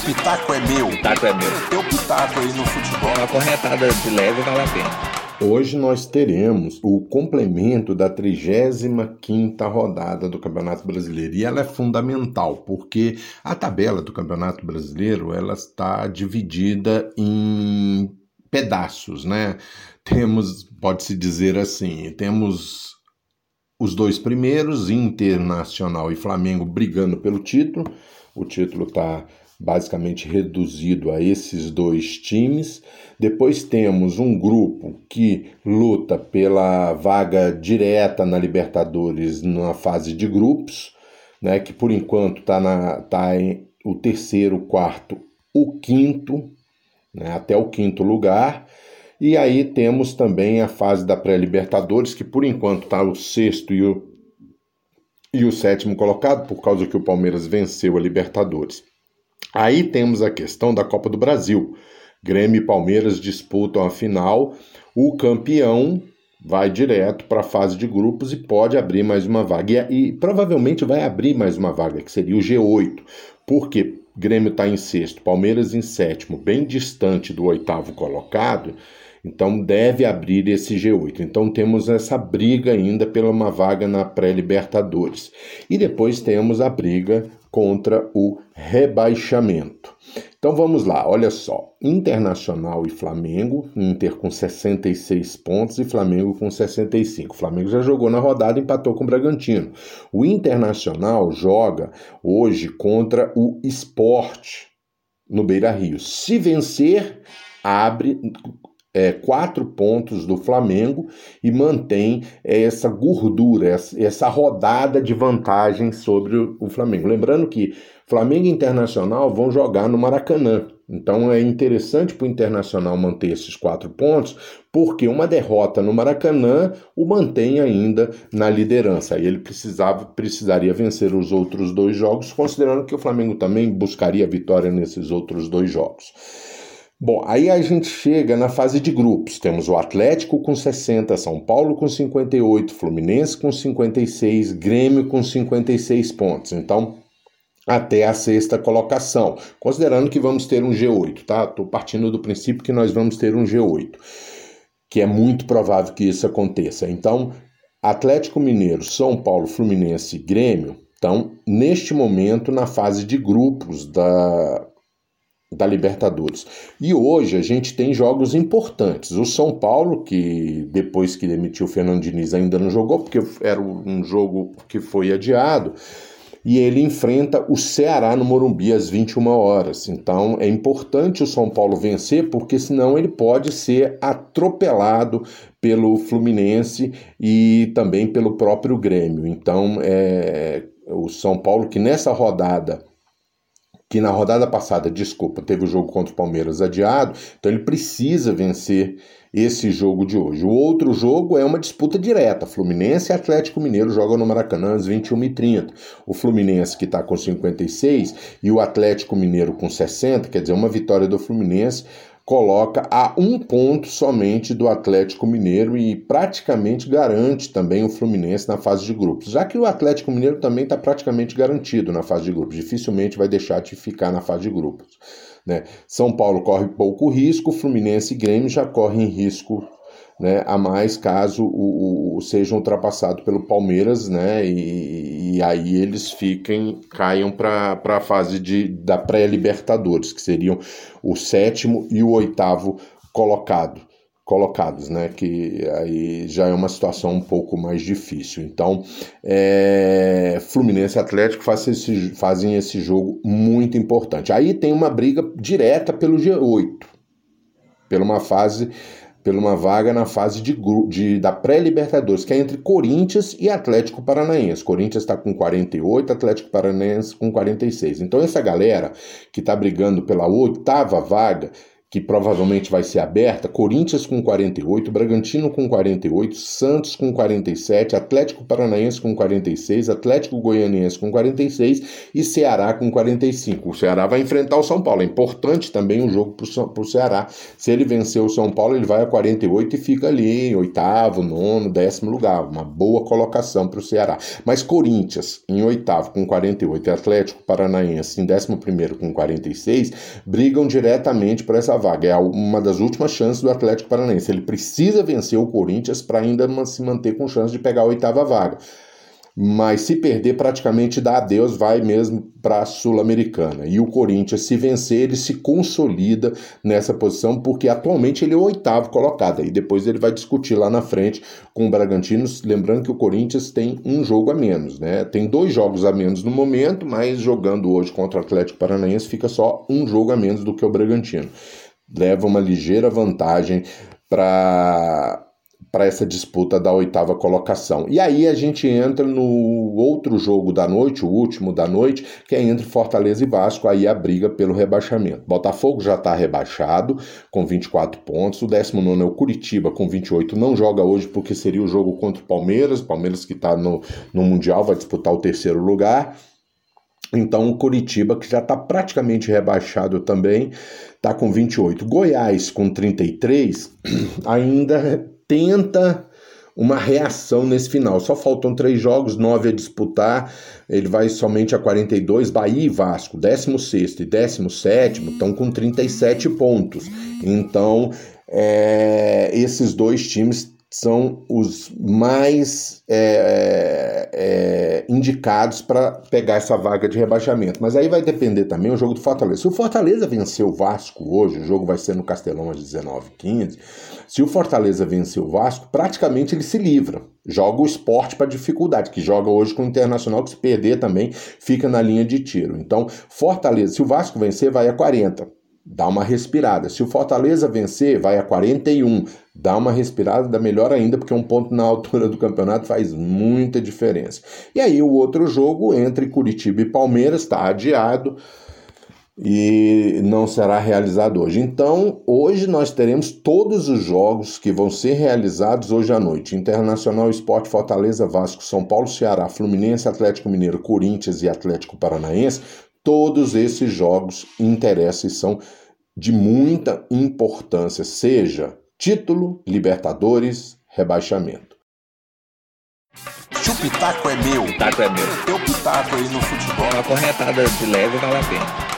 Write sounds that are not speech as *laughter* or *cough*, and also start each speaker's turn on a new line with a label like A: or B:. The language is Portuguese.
A: O pitaco é meu.
B: O pitaco é meu.
A: Teu pitaco aí no futebol.
B: Uma corretada de leve vale a pena.
C: Hoje nós teremos o complemento da 35ª rodada do Campeonato Brasileiro e ela é fundamental porque a tabela do Campeonato Brasileiro ela está dividida em pedaços, né? Temos, pode-se dizer assim, temos os dois primeiros, Internacional e Flamengo, brigando pelo título. O título está basicamente reduzido a esses dois times. Depois temos um grupo que luta pela vaga direta na Libertadores na fase de grupos, né, que por enquanto está tá em o terceiro, o quarto, o quinto, né, até o quinto lugar. E aí temos também a fase da pré-Libertadores, que por enquanto está o sexto e o, e o sétimo colocado, por causa que o Palmeiras venceu a Libertadores. Aí temos a questão da Copa do Brasil. Grêmio e Palmeiras disputam a final. O campeão vai direto para a fase de grupos e pode abrir mais uma vaga. E, e, provavelmente vai abrir mais uma vaga, que seria o G8. Porque Grêmio está em sexto, Palmeiras em sétimo, bem distante do oitavo colocado. Então deve abrir esse G8. Então temos essa briga ainda pela uma vaga na pré-Libertadores. E depois temos a briga contra o rebaixamento. Então vamos lá, olha só. Internacional e Flamengo, Inter com 66 pontos e Flamengo com 65. O Flamengo já jogou na rodada e empatou com o Bragantino. O Internacional joga hoje contra o Esporte no Beira Rio. Se vencer, abre é, quatro pontos do Flamengo e mantém essa gordura, essa rodada de vantagem sobre o Flamengo. Lembrando que Flamengo e Internacional vão jogar no Maracanã. Então é interessante para o Internacional manter esses quatro pontos, porque uma derrota no Maracanã o mantém ainda na liderança. Aí ele precisava, precisaria vencer os outros dois jogos, considerando que o Flamengo também buscaria vitória nesses outros dois jogos. Bom, aí a gente chega na fase de grupos. Temos o Atlético com 60, São Paulo com 58, Fluminense com 56, Grêmio com 56 pontos. Então, até a sexta colocação, considerando que vamos ter um G8, tá? Estou partindo do princípio que nós vamos ter um G8, que é muito provável que isso aconteça. Então, Atlético Mineiro, São Paulo, Fluminense e Grêmio estão, neste momento, na fase de grupos da, da Libertadores. E hoje a gente tem jogos importantes. O São Paulo, que depois que demitiu o Fernando Diniz ainda não jogou, porque era um jogo que foi adiado, e ele enfrenta o Ceará no Morumbi às 21 horas. Então é importante o São Paulo vencer, porque senão ele pode ser atropelado pelo Fluminense e também pelo próprio Grêmio. Então é o São Paulo que nessa rodada que na rodada passada, desculpa, teve o jogo contra o Palmeiras adiado, então ele precisa vencer esse jogo de hoje. O outro jogo é uma disputa direta. Fluminense e Atlético Mineiro jogam no Maracanã às 21h30. O Fluminense que está com 56 e o Atlético Mineiro com 60, quer dizer, uma vitória do Fluminense coloca a um ponto somente do Atlético Mineiro e praticamente garante também o Fluminense na fase de grupos, já que o Atlético Mineiro também está praticamente garantido na fase de grupos, dificilmente vai deixar de ficar na fase de grupos. Né? São Paulo corre pouco risco, Fluminense e Grêmio já correm risco né, a mais caso o, o, sejam ultrapassados pelo Palmeiras, né, e, e aí eles fiquem, caiam para a fase de, da pré-Libertadores, que seriam o sétimo e o oitavo colocado, colocados, né, que aí já é uma situação um pouco mais difícil. Então, é, Fluminense e Atlético fazem esse, fazem esse jogo muito importante. Aí tem uma briga direta pelo G8, pela uma fase pela uma vaga na fase de, de da pré-Libertadores, que é entre Corinthians e Atlético Paranaense. Corinthians está com 48, Atlético Paranaense com 46. Então essa galera que está brigando pela oitava vaga que provavelmente vai ser aberta, Corinthians com 48, Bragantino com 48, Santos com 47, Atlético Paranaense com 46, Atlético Goianiense com 46 e Ceará com 45. O Ceará vai enfrentar o São Paulo. É importante também um jogo para o Ceará. Se ele vencer o São Paulo, ele vai a 48 e fica ali em oitavo, nono, décimo lugar. Uma boa colocação para o Ceará. Mas Corinthians em oitavo com 48 e Atlético Paranaense em décimo primeiro com 46 brigam diretamente para essa vaga. É uma das últimas chances do Atlético Paranaense. Ele precisa vencer o Corinthians para ainda se manter com chance de pegar a oitava vaga mas se perder, praticamente dá adeus, vai mesmo para a Sul-Americana. E o Corinthians, se vencer, ele se consolida nessa posição, porque atualmente ele é o oitavo colocado. E depois ele vai discutir lá na frente com o Bragantino. Lembrando que o Corinthians tem um jogo a menos, né? Tem dois jogos a menos no momento, mas jogando hoje contra o Atlético Paranaense fica só um jogo a menos do que o Bragantino. Leva uma ligeira vantagem para para essa disputa da oitava colocação. E aí a gente entra no outro jogo da noite, o último da noite, que é entre Fortaleza e Vasco, aí a briga pelo rebaixamento. Botafogo já está rebaixado com 24 pontos, o 19 é o Curitiba com 28, não joga hoje porque seria o jogo contra o Palmeiras, Palmeiras que está no, no Mundial vai disputar o terceiro lugar. Então o Curitiba, que já está praticamente rebaixado também, está com 28. Goiás com 33, *clears throat* ainda tenta uma reação nesse final. Só faltam três jogos, nove a disputar. Ele vai somente a 42. Bahia e Vasco, 16 e 17, estão com 37 pontos. Então, é, esses dois times são os mais é, é, indicados para pegar essa vaga de rebaixamento. Mas aí vai depender também o jogo do Fortaleza. Se o Fortaleza vencer o Vasco hoje, o jogo vai ser no Castelão às 19h15. Se o Fortaleza vencer o Vasco, praticamente ele se livra. Joga o esporte para dificuldade, que joga hoje com o Internacional, que se perder também fica na linha de tiro. Então, Fortaleza, se o Vasco vencer, vai a 40 dá uma respirada. Se o Fortaleza vencer, vai a 41, dá uma respirada, dá melhor ainda, porque um ponto na *laughs* altura do campeonato faz muita diferença. E aí o outro jogo entre Curitiba e Palmeiras está adiado e não será realizado hoje. Então, hoje nós teremos todos os jogos que vão ser realizados hoje à noite: Internacional Esporte Fortaleza, Vasco, São Paulo, Ceará, Fluminense, Atlético Mineiro, Corinthians e Atlético Paranaense. Todos esses jogos interessam e são de muita importância, seja título, Libertadores, rebaixamento.
A: Se o pitaco é meu,
B: o pitaco é meu.
A: Eu pitaco aí no futebol.
B: Uma corretada de leve vale a pena.